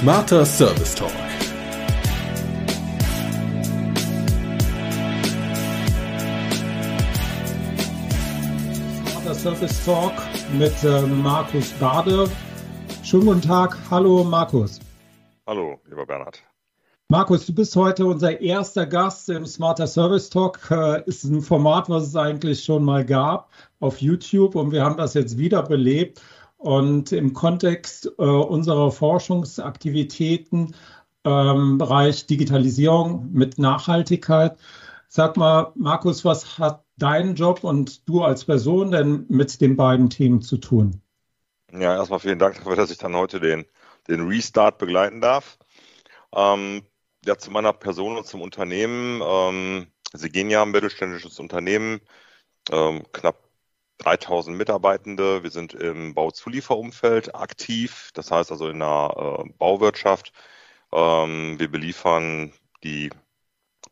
Smarter Service Talk. Smarter Service Talk mit äh, Markus Bade. Schönen guten Tag. Hallo Markus. Hallo, lieber Bernhard. Markus, du bist heute unser erster Gast im Smarter Service Talk. Äh, ist ein Format, was es eigentlich schon mal gab auf YouTube und wir haben das jetzt wiederbelebt. Und im Kontext äh, unserer Forschungsaktivitäten ähm, im Bereich Digitalisierung mit Nachhaltigkeit, sag mal, Markus, was hat dein Job und du als Person denn mit den beiden Themen zu tun? Ja, erstmal vielen Dank dafür, dass ich dann heute den, den Restart begleiten darf. Ähm, ja, zu meiner Person und zum Unternehmen. Ähm, Segenia, ein mittelständisches Unternehmen, ähm, knapp 3000 Mitarbeitende. Wir sind im Bauzulieferumfeld aktiv, das heißt also in der äh, Bauwirtschaft. Ähm, wir beliefern die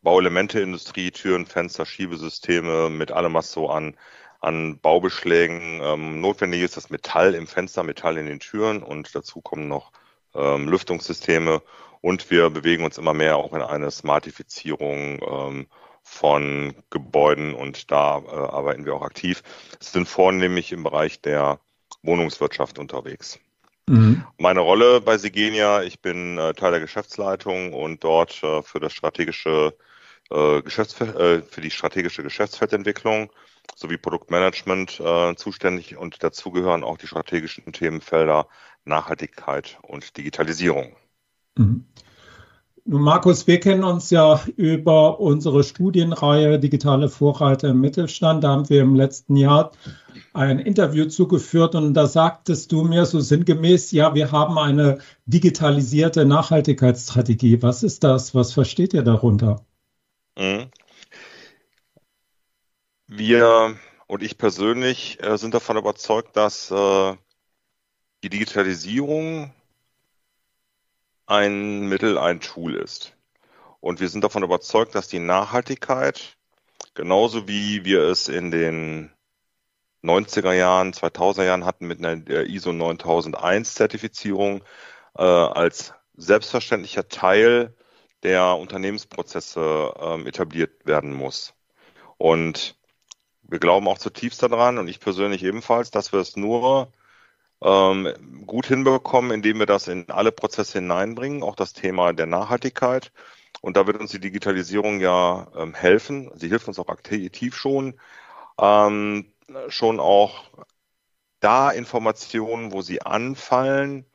Bauelementeindustrie, Türen, Fenster, Schiebesysteme mit allem, was so an, an Baubeschlägen ähm, notwendig ist. Das Metall im Fenster, Metall in den Türen und dazu kommen noch ähm, Lüftungssysteme und wir bewegen uns immer mehr auch in eine Smartifizierung ähm, von Gebäuden und da äh, arbeiten wir auch aktiv. Es sind vornehmlich im Bereich der Wohnungswirtschaft unterwegs. Mhm. Meine Rolle bei Sigenia, ich bin äh, Teil der Geschäftsleitung und dort äh, für das strategische äh, Geschäftsfeld, äh, für die strategische Geschäftsfeldentwicklung sowie Produktmanagement äh, zuständig und dazu gehören auch die strategischen Themenfelder Nachhaltigkeit und Digitalisierung. Mhm. Nun, Markus, wir kennen uns ja über unsere Studienreihe Digitale Vorreiter im Mittelstand. Da haben wir im letzten Jahr ein Interview zugeführt und da sagtest du mir so sinngemäß, ja, wir haben eine digitalisierte Nachhaltigkeitsstrategie. Was ist das? Was versteht ihr darunter? Mhm. Wir und ich persönlich äh, sind davon überzeugt, dass äh, die Digitalisierung ein Mittel, ein Tool ist. Und wir sind davon überzeugt, dass die Nachhaltigkeit, genauso wie wir es in den 90er Jahren, 2000er Jahren hatten mit einer ISO 9001 Zertifizierung, äh, als selbstverständlicher Teil der Unternehmensprozesse äh, etabliert werden muss. Und wir glauben auch zutiefst daran und ich persönlich ebenfalls, dass wir es nur ähm, gut hinbekommen, indem wir das in alle Prozesse hineinbringen, auch das Thema der Nachhaltigkeit. Und da wird uns die Digitalisierung ja ähm, helfen. Sie hilft uns auch aktiv schon, ähm, schon auch da Informationen, wo sie anfallen,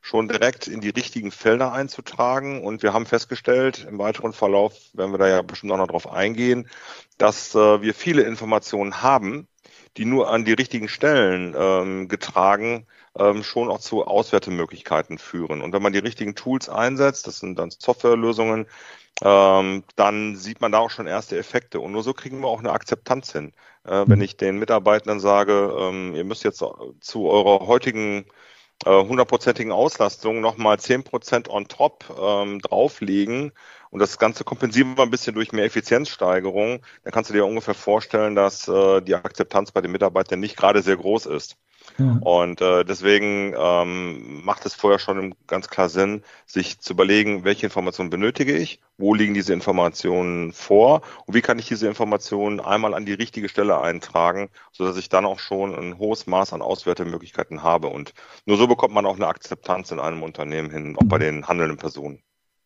schon direkt in die richtigen Felder einzutragen. Und wir haben festgestellt, im weiteren Verlauf werden wir da ja bestimmt auch noch drauf eingehen, dass äh, wir viele Informationen haben, die nur an die richtigen Stellen ähm, getragen ähm, schon auch zu Auswertemöglichkeiten führen. Und wenn man die richtigen Tools einsetzt, das sind dann Softwarelösungen, ähm, dann sieht man da auch schon erste Effekte. Und nur so kriegen wir auch eine Akzeptanz hin. Äh, wenn ich den Mitarbeitern sage, ähm, ihr müsst jetzt zu eurer heutigen hundertprozentigen Auslastung nochmal zehn Prozent on top ähm, drauflegen und das Ganze kompensieren wir ein bisschen durch mehr Effizienzsteigerung, dann kannst du dir ungefähr vorstellen, dass äh, die Akzeptanz bei den Mitarbeitern nicht gerade sehr groß ist. Ja. Und äh, deswegen ähm, macht es vorher schon ganz klar Sinn, sich zu überlegen, welche Informationen benötige ich, wo liegen diese Informationen vor und wie kann ich diese Informationen einmal an die richtige Stelle eintragen, sodass ich dann auch schon ein hohes Maß an Auswertemöglichkeiten habe. Und nur so bekommt man auch eine Akzeptanz in einem Unternehmen hin, auch bei mhm. den handelnden Personen.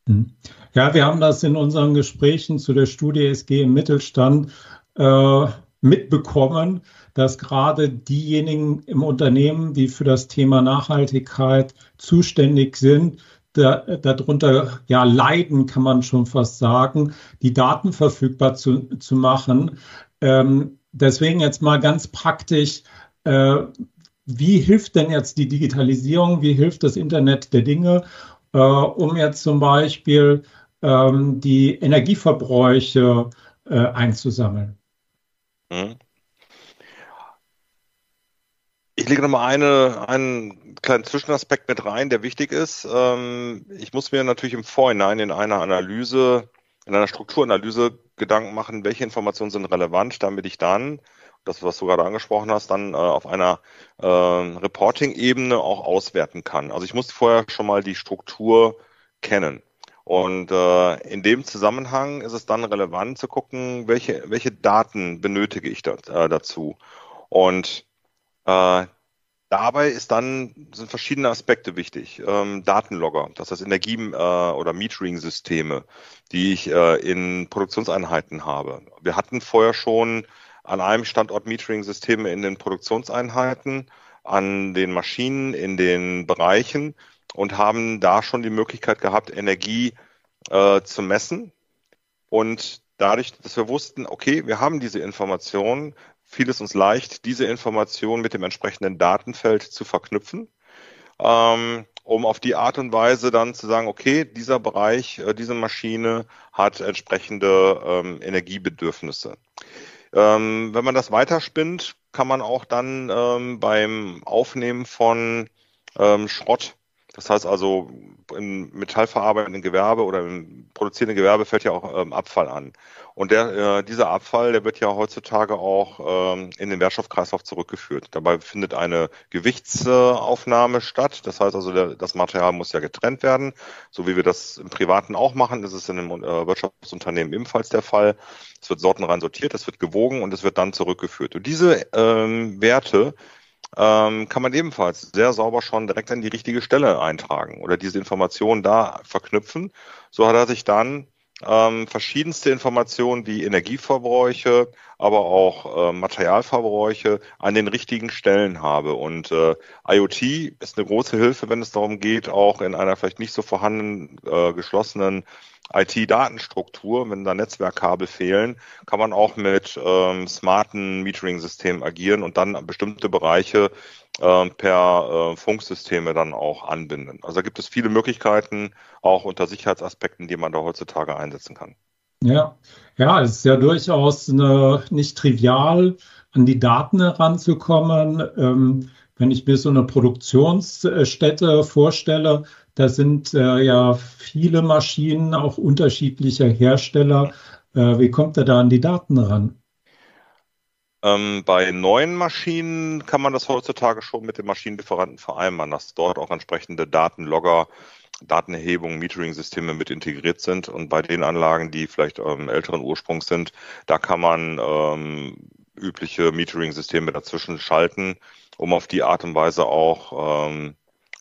Mhm. Ja, wir haben das in unseren Gesprächen zu der Studie SG im Mittelstand äh, mitbekommen, dass gerade diejenigen im Unternehmen, die für das Thema Nachhaltigkeit zuständig sind, da, darunter ja leiden, kann man schon fast sagen, die Daten verfügbar zu, zu machen. Ähm, deswegen jetzt mal ganz praktisch, äh, wie hilft denn jetzt die Digitalisierung, wie hilft das Internet der Dinge, äh, um jetzt zum Beispiel ähm, die Energieverbräuche äh, einzusammeln? Mhm. Ich lege nochmal eine, einen kleinen Zwischenaspekt mit rein, der wichtig ist. Ähm, ich muss mir natürlich im Vorhinein in einer Analyse, in einer Strukturanalyse Gedanken machen, welche Informationen sind relevant, damit ich dann das, was du gerade angesprochen hast, dann äh, auf einer äh, Reporting-Ebene auch auswerten kann. Also ich muss vorher schon mal die Struktur kennen. Und äh, in dem Zusammenhang ist es dann relevant zu gucken, welche, welche Daten benötige ich da, äh, dazu. Und äh, dabei ist dann sind verschiedene Aspekte wichtig. Ähm, Datenlogger, das heißt Energie- äh, oder Metering-Systeme, die ich äh, in Produktionseinheiten habe. Wir hatten vorher schon an einem Standort Metering-Systeme in den Produktionseinheiten, an den Maschinen, in den Bereichen und haben da schon die Möglichkeit gehabt, Energie äh, zu messen. Und dadurch, dass wir wussten, okay, wir haben diese Informationen, fiel es uns leicht, diese Informationen mit dem entsprechenden Datenfeld zu verknüpfen, ähm, um auf die Art und Weise dann zu sagen, okay, dieser Bereich, äh, diese Maschine hat entsprechende ähm, Energiebedürfnisse. Ähm, wenn man das weiterspinnt, kann man auch dann ähm, beim Aufnehmen von ähm, Schrott das heißt also, im metallverarbeitenden Gewerbe oder im produzierenden Gewerbe fällt ja auch ähm, Abfall an. Und der, äh, dieser Abfall, der wird ja heutzutage auch ähm, in den Wertstoffkreislauf zurückgeführt. Dabei findet eine Gewichtsaufnahme statt. Das heißt also, der, das Material muss ja getrennt werden. So wie wir das im Privaten auch machen, ist es in einem äh, Wirtschaftsunternehmen ebenfalls der Fall. Es wird sortenrein sortiert, es wird gewogen und es wird dann zurückgeführt. Und diese ähm, Werte, ähm, kann man ebenfalls sehr sauber schon direkt an die richtige Stelle eintragen oder diese Informationen da verknüpfen. So hat er sich dann ähm, verschiedenste Informationen wie Energieverbräuche, aber auch äh, Materialverbräuche an den richtigen Stellen habe. Und äh, IoT ist eine große Hilfe, wenn es darum geht, auch in einer vielleicht nicht so vorhandenen äh, geschlossenen IT-Datenstruktur, wenn da Netzwerkkabel fehlen, kann man auch mit ähm, smarten Metering-Systemen agieren und dann bestimmte Bereiche äh, per äh, Funksysteme dann auch anbinden. Also da gibt es viele Möglichkeiten, auch unter Sicherheitsaspekten, die man da heutzutage einsetzen kann. Ja, ja, es ist ja durchaus eine, nicht trivial, an die Daten heranzukommen. Ähm, wenn ich mir so eine Produktionsstätte vorstelle, da sind äh, ja viele Maschinen, auch unterschiedlicher Hersteller. Äh, wie kommt er da an die Daten ran? Ähm, bei neuen Maschinen kann man das heutzutage schon mit den Maschinenlieferanten vereinbaren, dass dort auch entsprechende Datenlogger, Datenerhebung, Metering-Systeme mit integriert sind. Und bei den Anlagen, die vielleicht ähm, älteren Ursprungs sind, da kann man ähm, übliche Metering-Systeme dazwischen schalten, um auf die Art und Weise auch ähm,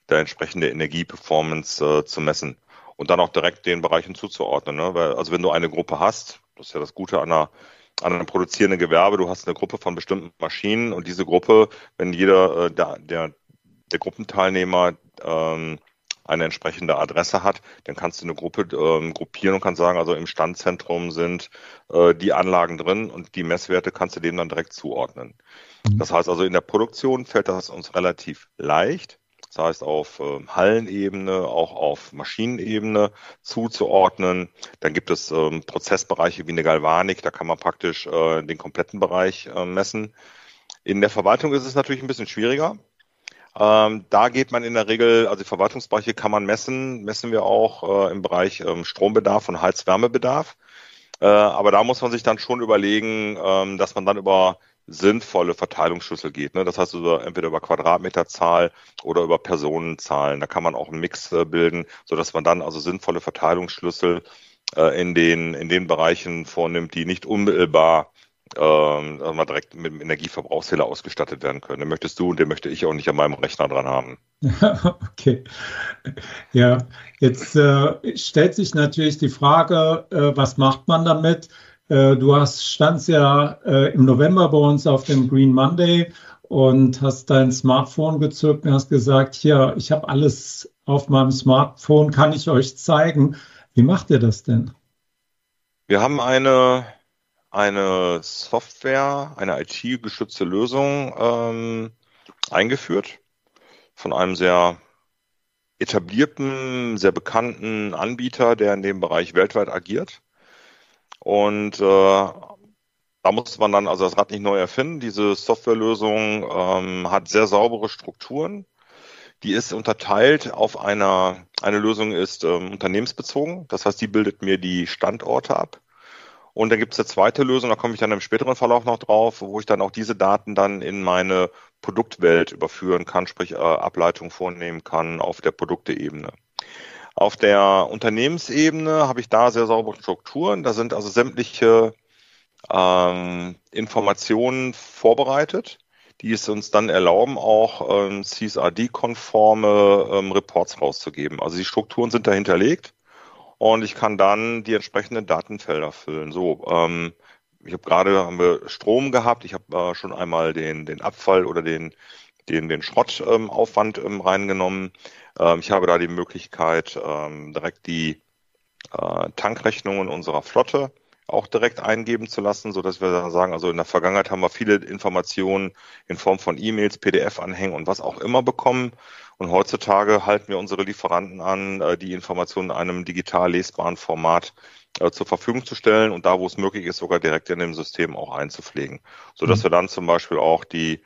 der entsprechende Energieperformance äh, zu messen und dann auch direkt den Bereichen zuzuordnen. Ne? Weil, also wenn du eine Gruppe hast, das ist ja das Gute an einer, an einem produzierenden Gewerbe, du hast eine Gruppe von bestimmten Maschinen und diese Gruppe, wenn jeder äh, der, der, der Gruppenteilnehmer ähm, eine entsprechende Adresse hat, dann kannst du eine Gruppe ähm, gruppieren und kannst sagen, also im Standzentrum sind äh, die Anlagen drin und die Messwerte kannst du dem dann direkt zuordnen. Mhm. Das heißt also, in der Produktion fällt das uns relativ leicht, das heißt auf äh, Hallenebene, auch auf Maschinenebene zuzuordnen. Dann gibt es ähm, Prozessbereiche wie eine Galvanik, da kann man praktisch äh, den kompletten Bereich äh, messen. In der Verwaltung ist es natürlich ein bisschen schwieriger. Ähm, da geht man in der Regel, also die Verwaltungsbereiche kann man messen, messen wir auch äh, im Bereich ähm, Strombedarf und Heizwärmebedarf. Äh, aber da muss man sich dann schon überlegen, ähm, dass man dann über sinnvolle Verteilungsschlüssel geht. Ne? Das heißt also entweder über Quadratmeterzahl oder über Personenzahlen. Da kann man auch einen Mix äh, bilden, so dass man dann also sinnvolle Verteilungsschlüssel äh, in den in den Bereichen vornimmt, die nicht unmittelbar ähm, mal direkt mit dem Energieverbrauchszähler ausgestattet werden können. Den möchtest du und den möchte ich auch nicht an meinem Rechner dran haben. okay. Ja, jetzt äh, stellt sich natürlich die Frage, äh, was macht man damit? Äh, du hast, standst ja äh, im November bei uns auf dem Green Monday und hast dein Smartphone gezückt und hast gesagt, hier, ich habe alles auf meinem Smartphone, kann ich euch zeigen. Wie macht ihr das denn? Wir haben eine, eine Software, eine IT-gestützte Lösung ähm, eingeführt von einem sehr etablierten, sehr bekannten Anbieter, der in dem Bereich weltweit agiert. Und äh, da muss man dann also das Rad nicht neu erfinden. Diese Softwarelösung ähm, hat sehr saubere Strukturen. Die ist unterteilt auf einer, eine Lösung ist ähm, unternehmensbezogen. Das heißt, die bildet mir die Standorte ab. Und dann gibt es eine zweite Lösung, da komme ich dann im späteren Verlauf noch drauf, wo ich dann auch diese Daten dann in meine Produktwelt überführen kann, sprich äh, Ableitung vornehmen kann auf der Produkteebene. Auf der Unternehmensebene habe ich da sehr saubere Strukturen. Da sind also sämtliche ähm, Informationen vorbereitet, die es uns dann erlauben, auch ähm, CSRD-konforme ähm, Reports rauszugeben. Also die Strukturen sind dahinterlegt und ich kann dann die entsprechenden Datenfelder füllen. So, ähm, ich habe gerade haben wir Strom gehabt, ich habe äh, schon einmal den, den Abfall oder den, den, den Schrottaufwand ähm, reingenommen. Ähm, ich habe da die Möglichkeit, ähm, direkt die äh, Tankrechnungen unserer Flotte auch direkt eingeben zu lassen, so dass wir dann sagen, also in der Vergangenheit haben wir viele Informationen in Form von E-Mails, PDF-Anhängen und was auch immer bekommen. Und heutzutage halten wir unsere Lieferanten an, äh, die Informationen in einem digital lesbaren Format äh, zur Verfügung zu stellen und da, wo es möglich ist, sogar direkt in dem System auch einzupflegen, so dass mhm. wir dann zum Beispiel auch die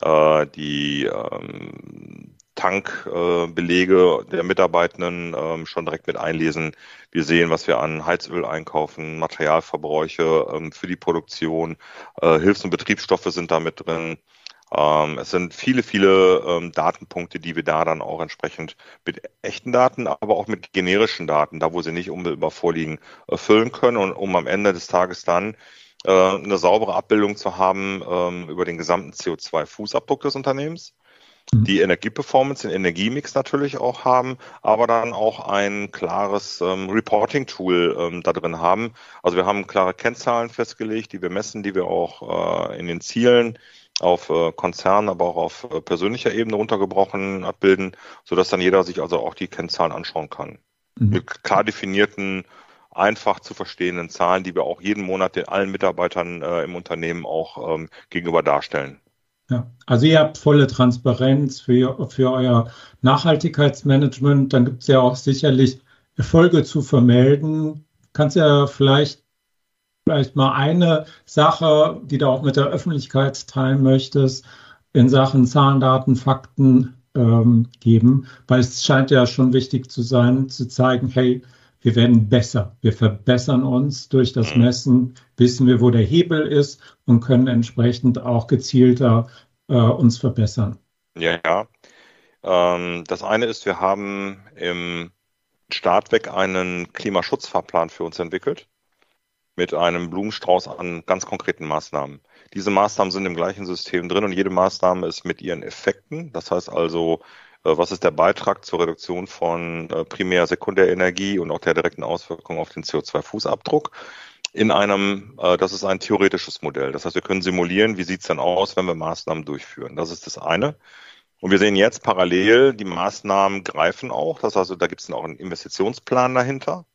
äh, die ähm, Tankbelege der Mitarbeitenden ähm, schon direkt mit einlesen. Wir sehen, was wir an Heizöl einkaufen, Materialverbräuche ähm, für die Produktion, äh, Hilfs- und Betriebsstoffe sind da mit drin. Ähm, es sind viele, viele ähm, Datenpunkte, die wir da dann auch entsprechend mit echten Daten, aber auch mit generischen Daten, da wo sie nicht unmittelbar vorliegen, erfüllen können und um am Ende des Tages dann äh, eine saubere Abbildung zu haben ähm, über den gesamten CO2-Fußabdruck des Unternehmens mhm. die Energieperformance, den Energiemix natürlich auch haben, aber dann auch ein klares ähm, Reporting-Tool ähm, da drin haben. Also wir haben klare Kennzahlen festgelegt, die wir messen, die wir auch äh, in den Zielen auf äh, Konzern, aber auch auf äh, persönlicher Ebene runtergebrochen abbilden, sodass dann jeder sich also auch die Kennzahlen anschauen kann. Mhm. Mit klar definierten, einfach zu verstehenden Zahlen, die wir auch jeden Monat den allen Mitarbeitern äh, im Unternehmen auch ähm, gegenüber darstellen. Ja, also ihr habt volle Transparenz für, für euer Nachhaltigkeitsmanagement. Dann gibt es ja auch sicherlich Erfolge zu vermelden. Kannst ja vielleicht vielleicht mal eine Sache, die du auch mit der Öffentlichkeit teilen möchtest, in Sachen Zahlen, Daten, Fakten ähm, geben, weil es scheint ja schon wichtig zu sein, zu zeigen, hey, wir werden besser, wir verbessern uns durch das mhm. Messen, wissen wir, wo der Hebel ist und können entsprechend auch gezielter äh, uns verbessern. Ja, ja. Ähm, das eine ist, wir haben im Startweg einen Klimaschutzfahrplan für uns entwickelt mit einem Blumenstrauß an ganz konkreten Maßnahmen. Diese Maßnahmen sind im gleichen System drin und jede Maßnahme ist mit ihren Effekten. Das heißt also, was ist der Beitrag zur Reduktion von äh, Primär-, Sekundärenergie und auch der direkten Auswirkung auf den CO2-Fußabdruck? In einem, äh, das ist ein theoretisches Modell. Das heißt, wir können simulieren, wie sieht es denn aus, wenn wir Maßnahmen durchführen. Das ist das eine. Und wir sehen jetzt parallel, die Maßnahmen greifen auch. Das heißt, da gibt es auch einen Investitionsplan dahinter.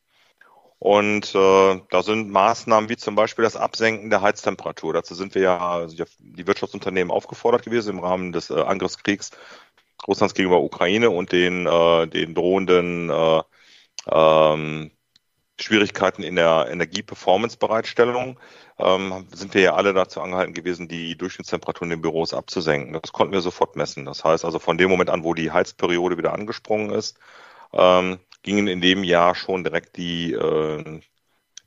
Und äh, da sind Maßnahmen wie zum Beispiel das Absenken der Heiztemperatur. Dazu sind wir ja also die Wirtschaftsunternehmen aufgefordert gewesen im Rahmen des äh, Angriffskriegs Russlands gegenüber Ukraine und den, äh, den drohenden äh, ähm, Schwierigkeiten in der Energieperformance-Bereitstellung ähm, sind wir ja alle dazu angehalten gewesen, die Durchschnittstemperaturen in den Büros abzusenken. Das konnten wir sofort messen. Das heißt also von dem Moment an, wo die Heizperiode wieder angesprungen ist, ähm, gingen in dem Jahr schon direkt die, äh,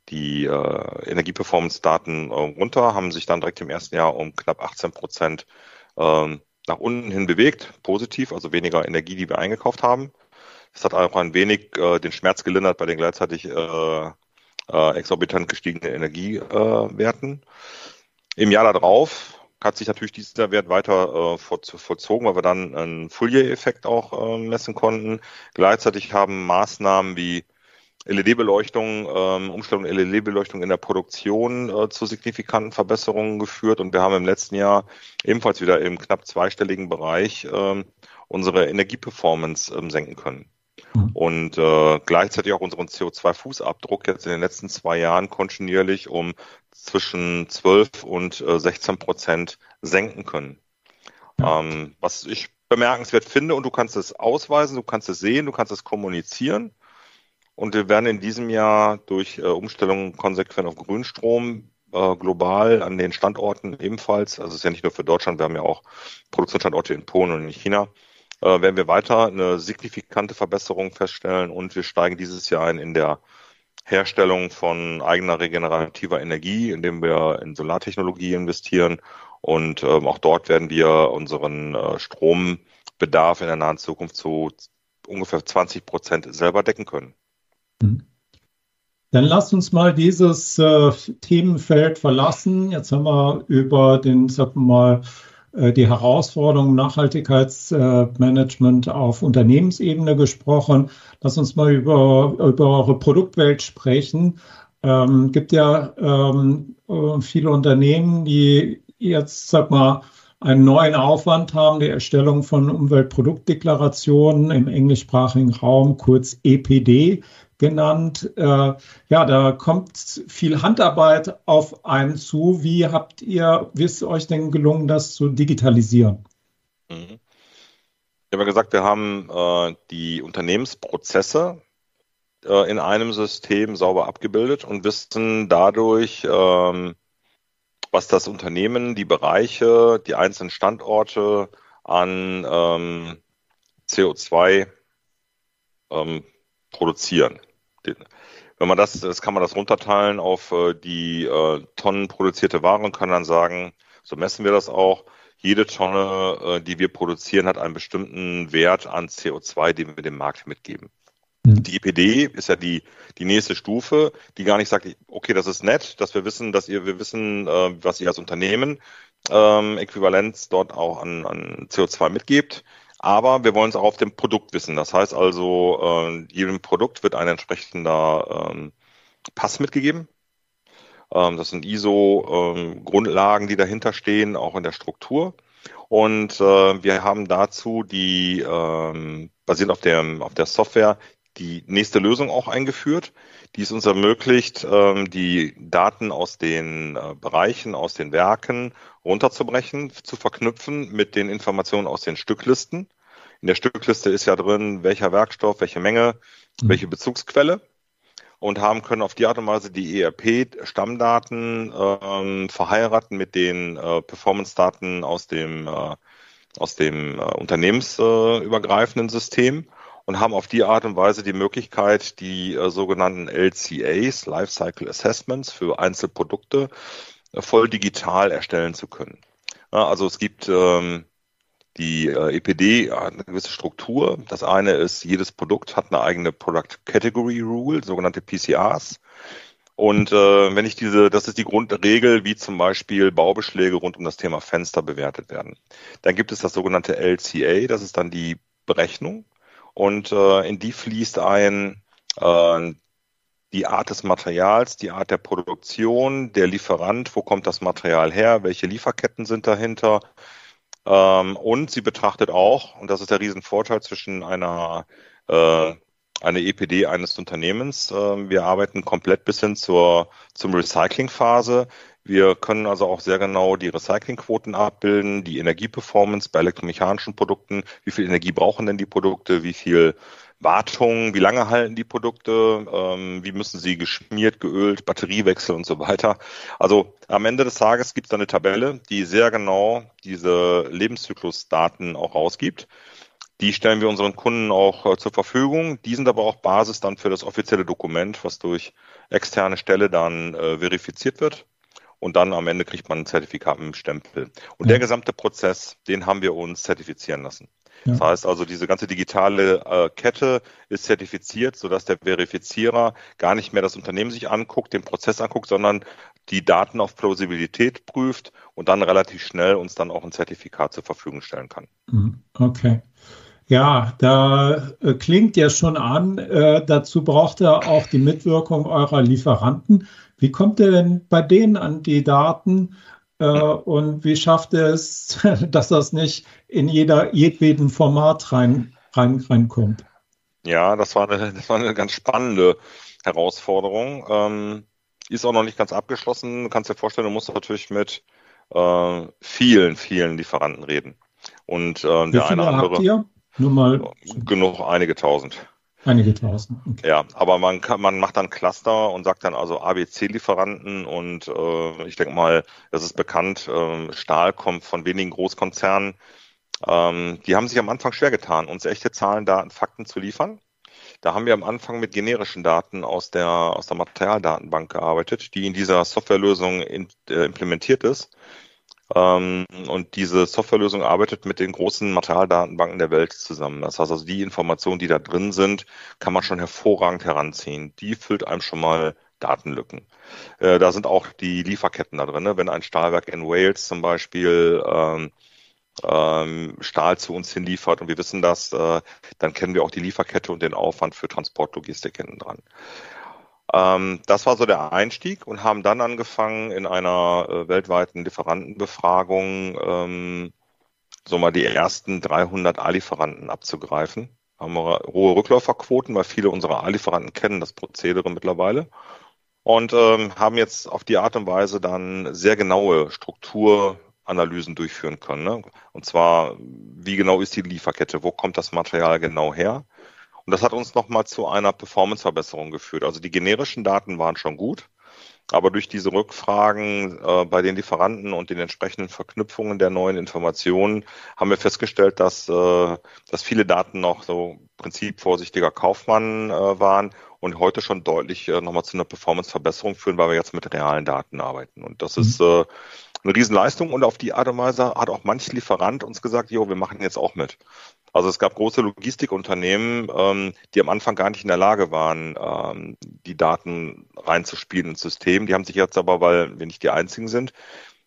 die äh, Energieperformance-Daten äh, runter, haben sich dann direkt im ersten Jahr um knapp 18 Prozent äh, nach unten hin bewegt, positiv, also weniger Energie, die wir eingekauft haben. Das hat auch ein wenig äh, den Schmerz gelindert bei den gleichzeitig äh, äh, exorbitant gestiegenen Energiewerten. Im Jahr darauf hat sich natürlich dieser Wert weiter äh, vollzogen, weil wir dann einen Fourier-Effekt auch äh, messen konnten. Gleichzeitig haben Maßnahmen wie LED-Beleuchtung, ähm, Umstellung LED-Beleuchtung in der Produktion äh, zu signifikanten Verbesserungen geführt und wir haben im letzten Jahr ebenfalls wieder im knapp zweistelligen Bereich ähm, unsere Energieperformance ähm, senken können. Mhm. Und äh, gleichzeitig auch unseren CO2-Fußabdruck jetzt in den letzten zwei Jahren kontinuierlich um zwischen 12 und äh, 16 Prozent senken können. Ähm, was ich bemerkenswert finde, und du kannst es ausweisen, du kannst es sehen, du kannst es kommunizieren. Und wir werden in diesem Jahr durch äh, Umstellungen konsequent auf Grünstrom äh, global an den Standorten ebenfalls, also es ist ja nicht nur für Deutschland, wir haben ja auch Produktionsstandorte in Polen und in China, äh, werden wir weiter eine signifikante Verbesserung feststellen und wir steigen dieses Jahr ein in der Herstellung von eigener regenerativer Energie, indem wir in Solartechnologie investieren. Und ähm, auch dort werden wir unseren äh, Strombedarf in der nahen Zukunft zu ungefähr 20 Prozent selber decken können. Mhm. Dann lasst uns mal dieses äh, Themenfeld verlassen. Jetzt haben wir über den, sagen wir mal, äh, die Herausforderungen Nachhaltigkeitsmanagement auf Unternehmensebene gesprochen. Lass uns mal über, über eure Produktwelt sprechen. Ähm, gibt ja ähm, äh, viele Unternehmen, die jetzt, sag mal, einen neuen Aufwand haben, die Erstellung von Umweltproduktdeklarationen im englischsprachigen Raum, kurz EPD genannt. Äh, ja, da kommt viel Handarbeit auf einen zu. Wie habt ihr, wie ist euch denn gelungen, das zu digitalisieren? Mhm. Ich habe ja gesagt, wir haben äh, die Unternehmensprozesse äh, in einem System sauber abgebildet und wissen dadurch, ähm, was das Unternehmen, die Bereiche, die einzelnen Standorte an ähm, CO2 ähm, produzieren. Wenn man das, das kann man das runterteilen auf äh, die äh, Tonnen produzierte Ware und kann dann sagen, so messen wir das auch. Jede Tonne, äh, die wir produzieren, hat einen bestimmten Wert an CO2, den wir dem Markt mitgeben. Mhm. Die EPD ist ja die, die nächste Stufe, die gar nicht sagt, okay, das ist nett, dass wir wissen, dass ihr, wir wissen, äh, was ihr als Unternehmen ähm, Äquivalenz dort auch an, an CO2 mitgebt. Aber wir wollen es auch auf dem Produkt wissen. Das heißt also, äh, jedem Produkt wird ein entsprechender ähm, Pass mitgegeben. Ähm, das sind ISO-Grundlagen, ähm, die dahinter stehen, auch in der Struktur. Und äh, wir haben dazu die, ähm, basierend auf der, auf der Software, die nächste Lösung auch eingeführt, die es uns ermöglicht, ähm, die Daten aus den äh, Bereichen, aus den Werken runterzubrechen, zu verknüpfen mit den Informationen aus den Stücklisten. In der Stückliste ist ja drin, welcher Werkstoff, welche Menge, mhm. welche Bezugsquelle und haben können auf die Art und Weise die ERP-Stammdaten ähm, verheiraten mit den äh, Performance-Daten aus dem, äh, aus dem äh, unternehmensübergreifenden System und haben auf die Art und Weise die Möglichkeit, die äh, sogenannten LCAs, Lifecycle Assessments für Einzelprodukte, voll digital erstellen zu können. also es gibt ähm, die äh, EPD hat eine gewisse Struktur. Das eine ist, jedes Produkt hat eine eigene Product Category Rule, sogenannte PCRs. Und äh, wenn ich diese, das ist die Grundregel, wie zum Beispiel Baubeschläge rund um das Thema Fenster bewertet werden. Dann gibt es das sogenannte LCA, das ist dann die Berechnung. Und äh, in die fließt ein äh, die Art des Materials, die Art der Produktion, der Lieferant, wo kommt das Material her, welche Lieferketten sind dahinter. Ähm, und sie betrachtet auch, und das ist der Riesenvorteil zwischen einer äh, eine EPD eines Unternehmens. Äh, wir arbeiten komplett bis hin zur zum Recyclingphase. Wir können also auch sehr genau die Recyclingquoten abbilden, die Energieperformance bei elektromechanischen Produkten. Wie viel Energie brauchen denn die Produkte? Wie viel Wartung, wie lange halten die Produkte, ähm, wie müssen sie geschmiert, geölt, Batteriewechsel und so weiter. Also am Ende des Tages gibt es eine Tabelle, die sehr genau diese Lebenszyklusdaten auch rausgibt. Die stellen wir unseren Kunden auch äh, zur Verfügung. Die sind aber auch Basis dann für das offizielle Dokument, was durch externe Stelle dann äh, verifiziert wird. Und dann am Ende kriegt man ein Zertifikat mit dem Stempel. Und ja. der gesamte Prozess, den haben wir uns zertifizieren lassen. Das heißt also, diese ganze digitale äh, Kette ist zertifiziert, sodass der Verifizierer gar nicht mehr das Unternehmen sich anguckt, den Prozess anguckt, sondern die Daten auf Plausibilität prüft und dann relativ schnell uns dann auch ein Zertifikat zur Verfügung stellen kann. Mhm. Okay. Ja, da äh, klingt ja schon an, äh, dazu braucht er auch die Mitwirkung eurer Lieferanten. Wie kommt ihr denn bei denen an die Daten? Äh, und wie schafft er es, dass das nicht in jeder, jedweden Format rein, rein, reinkommt? Ja, das war, eine, das war eine ganz spannende Herausforderung. Ähm, ist auch noch nicht ganz abgeschlossen. Du kannst dir vorstellen, du musst natürlich mit äh, vielen, vielen Lieferanten reden. Und äh, der eine andere. Habt ihr? Nur mal. Genug, einige tausend. Einige tausend. Okay. Ja, aber man kann, man macht dann Cluster und sagt dann also ABC-Lieferanten und äh, ich denke mal, das ist bekannt, äh, Stahl kommt von wenigen Großkonzernen. Ähm, die haben sich am Anfang schwer getan, uns echte Zahlen, Daten, Fakten zu liefern. Da haben wir am Anfang mit generischen Daten aus der, aus der Materialdatenbank gearbeitet, die in dieser Softwarelösung in, äh, implementiert ist. Ähm, und diese Softwarelösung arbeitet mit den großen Materialdatenbanken der Welt zusammen. Das heißt also, die Informationen, die da drin sind, kann man schon hervorragend heranziehen. Die füllt einem schon mal Datenlücken. Äh, da sind auch die Lieferketten da drin. Ne? Wenn ein Stahlwerk in Wales zum Beispiel ähm, ähm, Stahl zu uns hinliefert und wir wissen das, äh, dann kennen wir auch die Lieferkette und den Aufwand für Transportlogistik hinten dran. Ähm, das war so der Einstieg und haben dann angefangen in einer äh, weltweiten Lieferantenbefragung ähm, so mal die ersten 300 A-Lieferanten abzugreifen. Haben wir hohe Rückläuferquoten, weil viele unserer A-Lieferanten kennen das Prozedere mittlerweile und ähm, haben jetzt auf die Art und Weise dann sehr genaue Strukturanalysen durchführen können. Ne? Und zwar, wie genau ist die Lieferkette? Wo kommt das Material genau her? Und das hat uns nochmal zu einer Performanceverbesserung geführt. Also die generischen Daten waren schon gut, aber durch diese Rückfragen äh, bei den Lieferanten und den entsprechenden Verknüpfungen der neuen Informationen haben wir festgestellt, dass, äh, dass viele Daten noch so Prinzip vorsichtiger Kaufmann äh, waren und heute schon deutlich äh, nochmal zu einer Performanceverbesserung führen, weil wir jetzt mit realen Daten arbeiten. Und das mhm. ist äh, eine Riesenleistung und auf die Art und Weise hat auch manch Lieferant uns gesagt, jo, wir machen jetzt auch mit. Also es gab große Logistikunternehmen, ähm, die am Anfang gar nicht in der Lage waren, ähm, die Daten reinzuspielen ins System. Die haben sich jetzt aber, weil wir nicht die einzigen sind,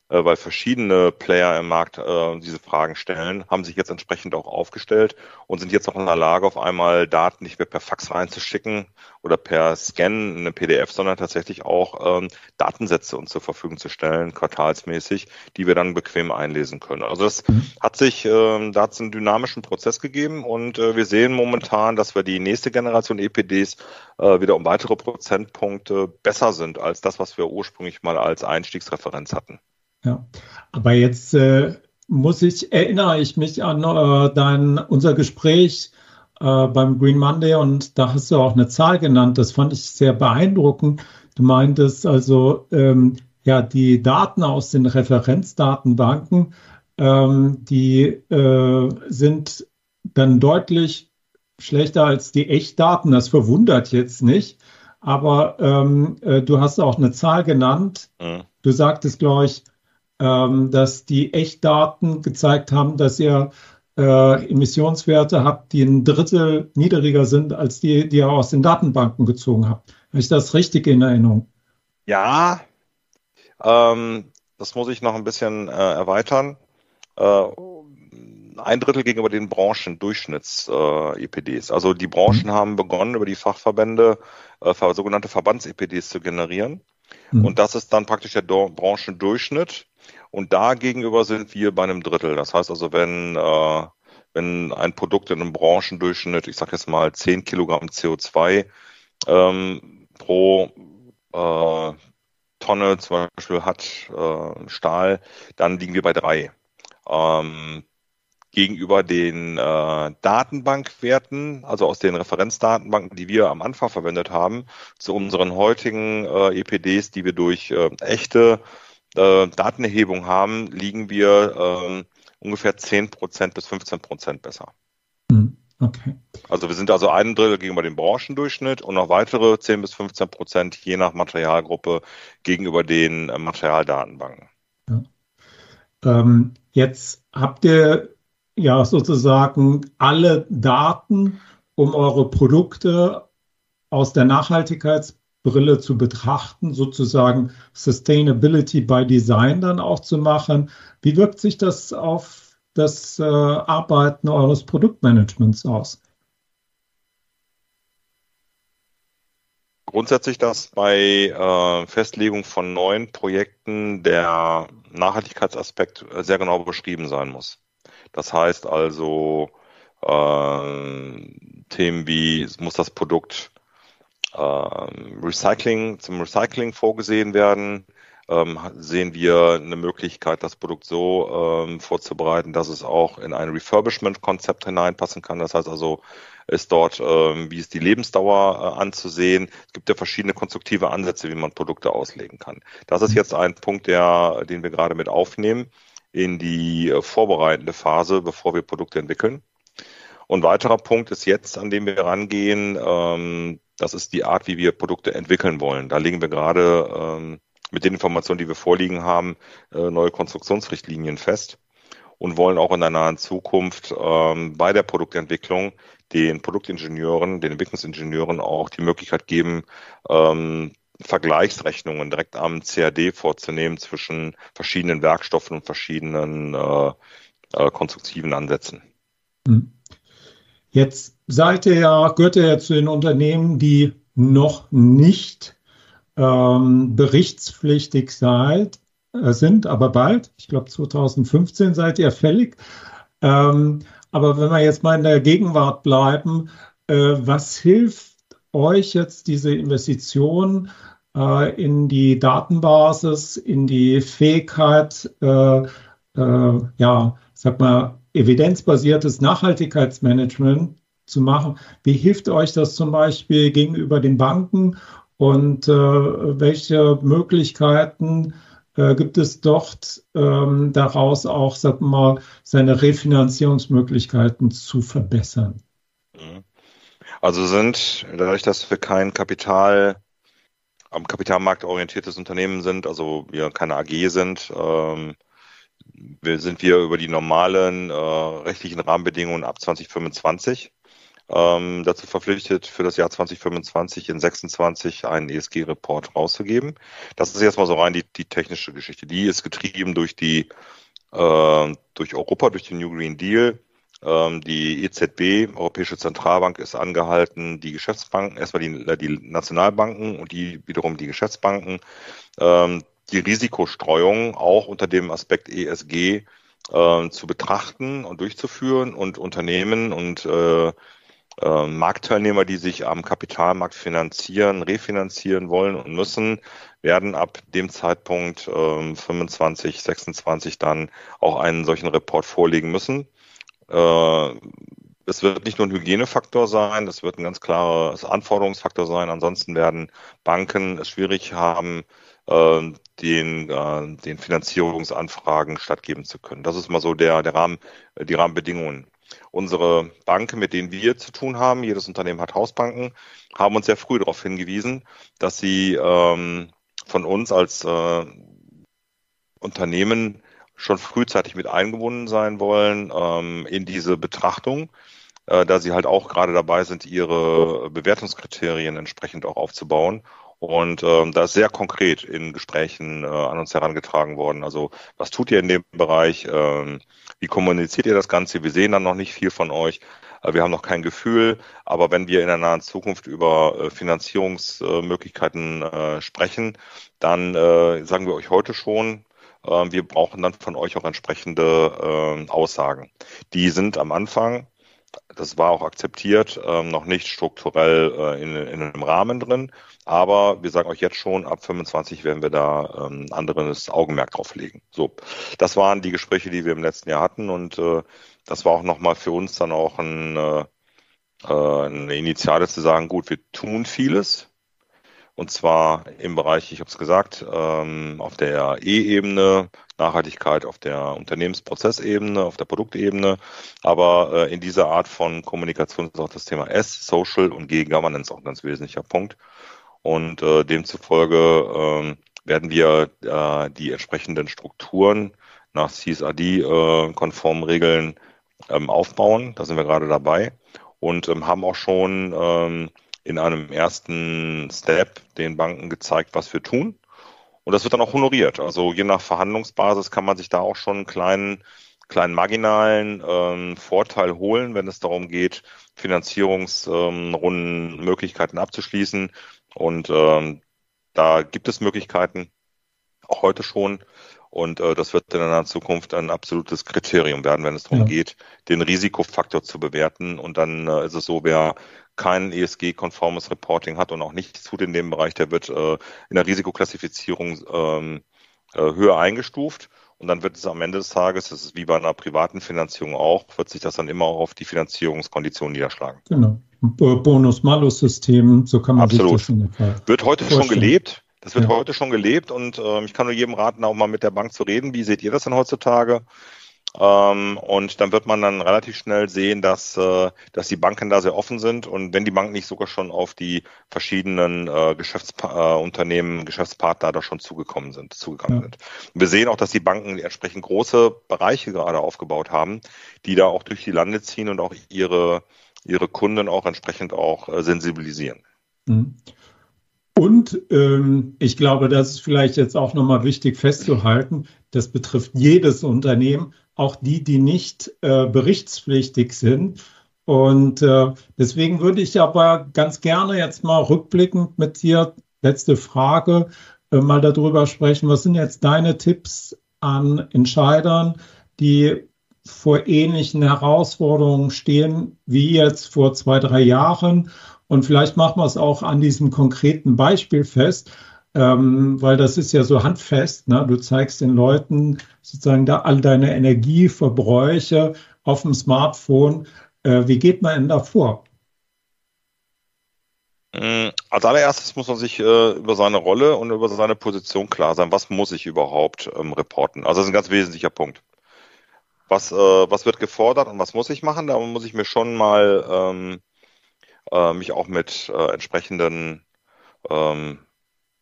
äh, weil verschiedene Player im Markt äh, diese Fragen stellen, haben sich jetzt entsprechend auch aufgestellt und sind jetzt auch in der Lage, auf einmal Daten nicht mehr per Fax reinzuschicken oder per Scan in eine PDF, sondern tatsächlich auch ähm, Datensätze uns zur Verfügung zu stellen, quartalsmäßig, die wir dann bequem einlesen können. Also das mhm. hat sich, äh, da hat es einen dynamischen Prozess gegeben und äh, wir sehen momentan, dass wir die nächste Generation EPDs äh, wieder um weitere Prozentpunkte besser sind als das, was wir ursprünglich mal als Einstiegsreferenz hatten. Ja, aber jetzt äh, muss ich, erinnere ich mich an äh, dein, unser Gespräch äh, beim Green Monday und da hast du auch eine Zahl genannt. Das fand ich sehr beeindruckend. Du meintest also, ähm, ja, die Daten aus den Referenzdatenbanken, ähm, die äh, sind dann deutlich schlechter als die Echtdaten. Das verwundert jetzt nicht. Aber ähm, äh, du hast auch eine Zahl genannt. Mhm. Du sagtest, glaube ich, ähm, dass die Echtdaten gezeigt haben, dass ihr äh, Emissionswerte habt, die ein Drittel niedriger sind als die, die ihr aus den Datenbanken gezogen habt. Habe ich das richtig in Erinnerung? Ja, ähm, das muss ich noch ein bisschen äh, erweitern. Äh, ein Drittel gegenüber den Branchen-Durchschnitts-EPDs. Äh, also die Branchen mhm. haben begonnen, über die Fachverbände äh, sogenannte Verbands-EPDs zu generieren. Mhm. Und das ist dann praktisch der Branchendurchschnitt. Und da gegenüber sind wir bei einem Drittel. Das heißt also, wenn, äh, wenn ein Produkt in einem Branchendurchschnitt, ich sage jetzt mal 10 Kilogramm CO2 ähm, pro äh, Tonne zum Beispiel hat äh, Stahl, dann liegen wir bei drei. Ähm, gegenüber den äh, Datenbankwerten, also aus den Referenzdatenbanken, die wir am Anfang verwendet haben, zu unseren heutigen äh, EPDs, die wir durch äh, echte äh, Datenerhebung haben, liegen wir äh, ungefähr 10 Prozent bis 15 Prozent besser. Hm, okay. Also wir sind also ein Drittel gegenüber dem Branchendurchschnitt und noch weitere 10 bis 15 Prozent je nach Materialgruppe gegenüber den äh, Materialdatenbanken. Ja. Ähm, jetzt habt ihr ja sozusagen alle Daten, um eure Produkte aus der Nachhaltigkeits Brille zu betrachten, sozusagen Sustainability by Design dann auch zu machen. Wie wirkt sich das auf das äh, Arbeiten eures Produktmanagements aus? Grundsätzlich, dass bei äh, Festlegung von neuen Projekten der Nachhaltigkeitsaspekt sehr genau beschrieben sein muss. Das heißt also äh, Themen wie, muss das Produkt Recycling, zum Recycling vorgesehen werden, ähm, sehen wir eine Möglichkeit, das Produkt so ähm, vorzubereiten, dass es auch in ein Refurbishment-Konzept hineinpassen kann. Das heißt also, ist dort, ähm, wie ist die Lebensdauer äh, anzusehen. Es gibt ja verschiedene konstruktive Ansätze, wie man Produkte auslegen kann. Das ist jetzt ein Punkt, der, den wir gerade mit aufnehmen in die äh, vorbereitende Phase, bevor wir Produkte entwickeln. Und weiterer Punkt ist jetzt, an dem wir rangehen, ähm, das ist die Art, wie wir Produkte entwickeln wollen. Da legen wir gerade ähm, mit den Informationen, die wir vorliegen haben, äh, neue Konstruktionsrichtlinien fest und wollen auch in der nahen Zukunft ähm, bei der Produktentwicklung den Produktingenieuren, den Entwicklungsingenieuren auch die Möglichkeit geben, ähm, Vergleichsrechnungen direkt am CAD vorzunehmen zwischen verschiedenen Werkstoffen und verschiedenen äh, äh, konstruktiven Ansätzen. Hm. Jetzt seid ihr ja, gehört ihr ja zu den Unternehmen, die noch nicht ähm, berichtspflichtig seid, äh, sind, aber bald. Ich glaube 2015 seid ihr fällig. Ähm, aber wenn wir jetzt mal in der Gegenwart bleiben, äh, was hilft euch jetzt diese Investition äh, in die Datenbasis, in die Fähigkeit, äh, äh, ja, sag mal, evidenzbasiertes Nachhaltigkeitsmanagement zu machen? Wie hilft euch das zum Beispiel gegenüber den Banken und äh, welche Möglichkeiten äh, gibt es dort ähm, daraus auch, sag mal, seine Refinanzierungsmöglichkeiten zu verbessern? Mhm. Also sind, dadurch, dass wir kein Kapital am Kapitalmarkt orientiertes Unternehmen sind, also wir keine AG sind, ähm, sind wir über die normalen äh, rechtlichen Rahmenbedingungen ab 2025 ähm, dazu verpflichtet, für das Jahr 2025 in 26 einen ESG-Report rauszugeben. Das ist erstmal so rein die, die technische Geschichte. Die ist getrieben durch die äh, durch Europa, durch den New Green Deal. Ähm, die EZB, Europäische Zentralbank, ist angehalten, die Geschäftsbanken, erstmal die, die Nationalbanken und die wiederum die Geschäftsbanken, ähm, die Risikostreuung auch unter dem Aspekt ESG äh, zu betrachten und durchzuführen und Unternehmen und äh, äh, Marktteilnehmer, die sich am Kapitalmarkt finanzieren, refinanzieren wollen und müssen, werden ab dem Zeitpunkt äh, 25, 26 dann auch einen solchen Report vorlegen müssen. Äh, es wird nicht nur ein Hygienefaktor sein, es wird ein ganz klares Anforderungsfaktor sein. Ansonsten werden Banken es schwierig haben, den, äh, den Finanzierungsanfragen stattgeben zu können. Das ist mal so der, der Rahmen, die Rahmenbedingungen. Unsere Banken, mit denen wir zu tun haben, jedes Unternehmen hat Hausbanken, haben uns sehr früh darauf hingewiesen, dass sie ähm, von uns als äh, Unternehmen schon frühzeitig mit eingebunden sein wollen ähm, in diese Betrachtung, äh, da sie halt auch gerade dabei sind, ihre Bewertungskriterien entsprechend auch aufzubauen. Und ähm, da ist sehr konkret in Gesprächen äh, an uns herangetragen worden. Also was tut ihr in dem Bereich? Ähm, wie kommuniziert ihr das Ganze? Wir sehen dann noch nicht viel von euch. Äh, wir haben noch kein Gefühl, aber wenn wir in der nahen Zukunft über äh, Finanzierungsmöglichkeiten äh, sprechen, dann sagen wir euch heute schon, wir brauchen dann von euch auch entsprechende Aussagen. Die sind am Anfang das war auch akzeptiert, ähm, noch nicht strukturell äh, in, in einem Rahmen drin. Aber wir sagen euch jetzt schon, ab 25 werden wir da ähm, anderes Augenmerk drauf legen. So, das waren die Gespräche, die wir im letzten Jahr hatten. Und äh, das war auch nochmal für uns dann auch ein, äh, äh eine Initiale zu sagen, gut, wir tun vieles. Und zwar im Bereich, ich habe es gesagt, ähm, auf der E-Ebene, Nachhaltigkeit auf der Unternehmensprozessebene, auf der Produktebene. Aber äh, in dieser Art von Kommunikation ist auch das Thema S, Social und G-Governance auch ein ganz wesentlicher Punkt. Und äh, demzufolge äh, werden wir äh, die entsprechenden Strukturen nach CSRD-konformen Regeln ähm, aufbauen. Da sind wir gerade dabei und ähm, haben auch schon ähm, in einem ersten Step den Banken gezeigt, was wir tun. Und das wird dann auch honoriert. Also je nach Verhandlungsbasis kann man sich da auch schon einen kleinen, kleinen marginalen ähm, Vorteil holen, wenn es darum geht, Finanzierungsrunden, ähm, Möglichkeiten abzuschließen. Und ähm, da gibt es Möglichkeiten, auch heute schon. Und äh, das wird in der Zukunft ein absolutes Kriterium werden, wenn es darum ja. geht, den Risikofaktor zu bewerten. Und dann äh, ist es so, wer kein ESG-konformes Reporting hat und auch nichts tut in dem Bereich, der wird äh, in der Risikoklassifizierung ähm, äh, höher eingestuft. Und dann wird es am Ende des Tages, das ist wie bei einer privaten Finanzierung auch, wird sich das dann immer auch auf die Finanzierungskonditionen niederschlagen. Genau. Bonus-Malus-System, so kann man Absolut. sich das Wird heute vorstellen. schon gelebt. Das wird ja. heute schon gelebt und äh, ich kann nur jedem raten, auch mal mit der Bank zu reden. Wie seht ihr das denn heutzutage? Ähm, und dann wird man dann relativ schnell sehen, dass, äh, dass die Banken da sehr offen sind und wenn die Banken nicht sogar schon auf die verschiedenen äh, Geschäftsunternehmen, äh, Geschäftspartner da schon zugekommen sind, zugekommen ja. sind. Und wir sehen auch, dass die Banken entsprechend große Bereiche gerade aufgebaut haben, die da auch durch die Lande ziehen und auch ihre, ihre Kunden auch entsprechend auch äh, sensibilisieren. Mhm. Und ähm, ich glaube, das ist vielleicht jetzt auch nochmal wichtig festzuhalten, das betrifft jedes Unternehmen, auch die, die nicht äh, berichtspflichtig sind. Und äh, deswegen würde ich aber ganz gerne jetzt mal rückblickend mit dir, letzte Frage, äh, mal darüber sprechen, was sind jetzt deine Tipps an Entscheidern, die vor ähnlichen Herausforderungen stehen wie jetzt vor zwei, drei Jahren und vielleicht machen wir es auch an diesem konkreten Beispiel fest, ähm, weil das ist ja so handfest. Ne? Du zeigst den Leuten sozusagen da all deine Energieverbräuche auf dem Smartphone. Äh, wie geht man denn da vor? Mm, als allererstes muss man sich äh, über seine Rolle und über seine Position klar sein. Was muss ich überhaupt ähm, reporten? Also das ist ein ganz wesentlicher Punkt. Was, äh, was wird gefordert und was muss ich machen? Da muss ich mir schon mal ähm, äh, mich auch mit äh, entsprechenden ähm,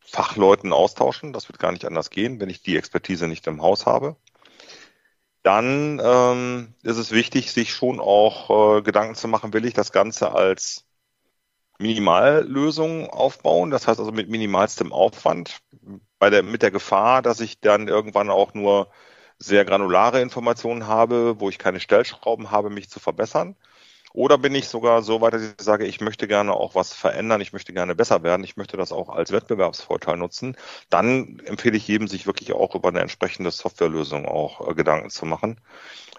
Fachleuten austauschen. Das wird gar nicht anders gehen, wenn ich die Expertise nicht im Haus habe. Dann ähm, ist es wichtig, sich schon auch äh, Gedanken zu machen, will ich das Ganze als Minimallösung aufbauen, das heißt also mit minimalstem Aufwand, bei der, mit der Gefahr, dass ich dann irgendwann auch nur sehr granulare Informationen habe, wo ich keine Stellschrauben habe, mich zu verbessern. Oder bin ich sogar so weit, dass ich sage, ich möchte gerne auch was verändern, ich möchte gerne besser werden, ich möchte das auch als Wettbewerbsvorteil nutzen. Dann empfehle ich jedem, sich wirklich auch über eine entsprechende Softwarelösung auch äh, Gedanken zu machen.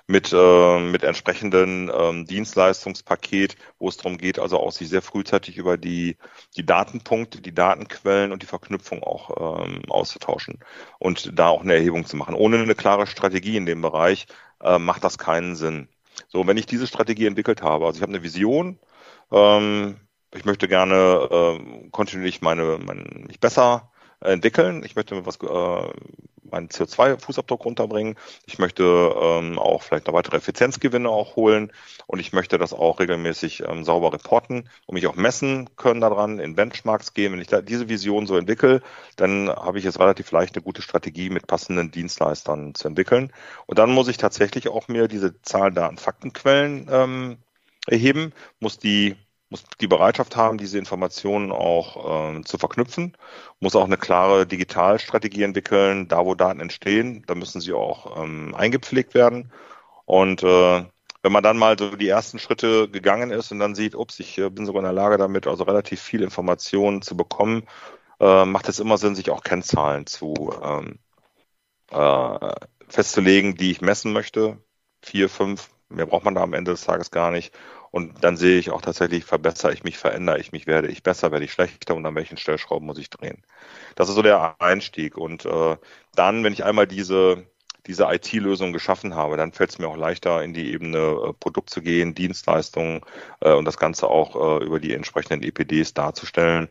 Mit, äh, mit entsprechenden ähm, Dienstleistungspaket, wo es darum geht, also auch sich sehr frühzeitig über die, die Datenpunkte, die Datenquellen und die Verknüpfung auch ähm, auszutauschen und da auch eine Erhebung zu machen. Ohne eine klare Strategie in dem Bereich äh, macht das keinen Sinn. So, wenn ich diese Strategie entwickelt habe, also ich habe eine Vision, ähm, ich möchte gerne äh, kontinuierlich meine, mein, mich besser entwickeln. Ich möchte was, äh, meinen CO2-Fußabdruck runterbringen. Ich möchte ähm, auch vielleicht noch weitere Effizienzgewinne auch holen und ich möchte das auch regelmäßig ähm, sauber reporten und mich auch messen können daran, in Benchmarks gehen. Wenn ich da diese Vision so entwickle, dann habe ich jetzt relativ leicht eine gute Strategie mit passenden Dienstleistern zu entwickeln. Und dann muss ich tatsächlich auch mir diese Zahlen, Daten, Faktenquellen ähm, erheben, muss die muss die Bereitschaft haben, diese Informationen auch ähm, zu verknüpfen, muss auch eine klare Digitalstrategie entwickeln. Da, wo Daten entstehen, da müssen sie auch ähm, eingepflegt werden. Und äh, wenn man dann mal so die ersten Schritte gegangen ist und dann sieht, ups, ich äh, bin sogar in der Lage damit, also relativ viel Informationen zu bekommen, äh, macht es immer Sinn, sich auch Kennzahlen zu ähm, äh, festzulegen, die ich messen möchte. Vier, fünf, mehr braucht man da am Ende des Tages gar nicht. Und dann sehe ich auch tatsächlich, verbessere ich mich, verändere ich mich, werde ich besser, werde ich schlechter und an welchen Stellschrauben muss ich drehen. Das ist so der Einstieg. Und äh, dann, wenn ich einmal diese, diese IT-Lösung geschaffen habe, dann fällt es mir auch leichter, in die Ebene äh, Produkt zu gehen, Dienstleistungen äh, und das Ganze auch äh, über die entsprechenden EPDs darzustellen.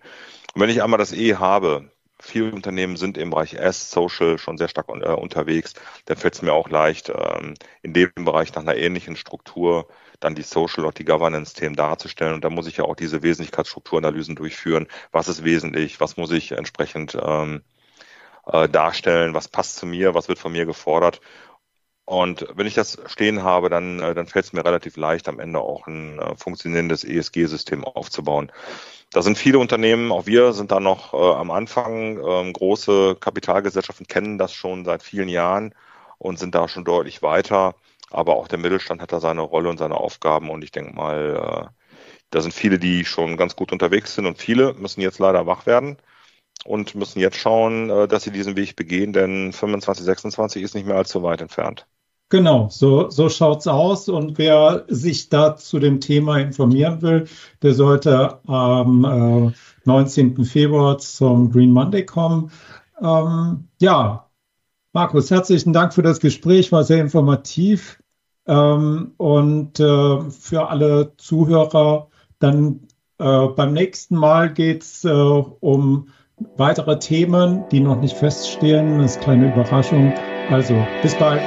Und wenn ich einmal das E habe, viele Unternehmen sind im Bereich S, Social schon sehr stark äh, unterwegs, dann fällt es mir auch leicht, ähm, in dem Bereich nach einer ähnlichen Struktur dann die Social und die Governance-Themen darzustellen. Und da muss ich ja auch diese Wesentlichkeitsstrukturanalysen durchführen. Was ist wesentlich? Was muss ich entsprechend ähm, äh, darstellen? Was passt zu mir? Was wird von mir gefordert? Und wenn ich das stehen habe, dann, äh, dann fällt es mir relativ leicht, am Ende auch ein äh, funktionierendes ESG-System aufzubauen. Da sind viele Unternehmen, auch wir sind da noch äh, am Anfang. Ähm, große Kapitalgesellschaften kennen das schon seit vielen Jahren und sind da schon deutlich weiter. Aber auch der Mittelstand hat da seine Rolle und seine Aufgaben und ich denke mal, äh, da sind viele, die schon ganz gut unterwegs sind und viele müssen jetzt leider wach werden und müssen jetzt schauen, äh, dass sie diesen Weg begehen, denn 25, 26 ist nicht mehr allzu weit entfernt. Genau, so, so schaut's aus. Und wer sich da zu dem Thema informieren will, der sollte am äh, 19. Februar zum Green Monday kommen. Ähm, ja, Markus, herzlichen Dank für das Gespräch, war sehr informativ. Ähm, und äh, für alle Zuhörer, dann äh, beim nächsten Mal geht es äh, um weitere Themen, die noch nicht feststehen. Das ist eine kleine Überraschung. Also bis bald.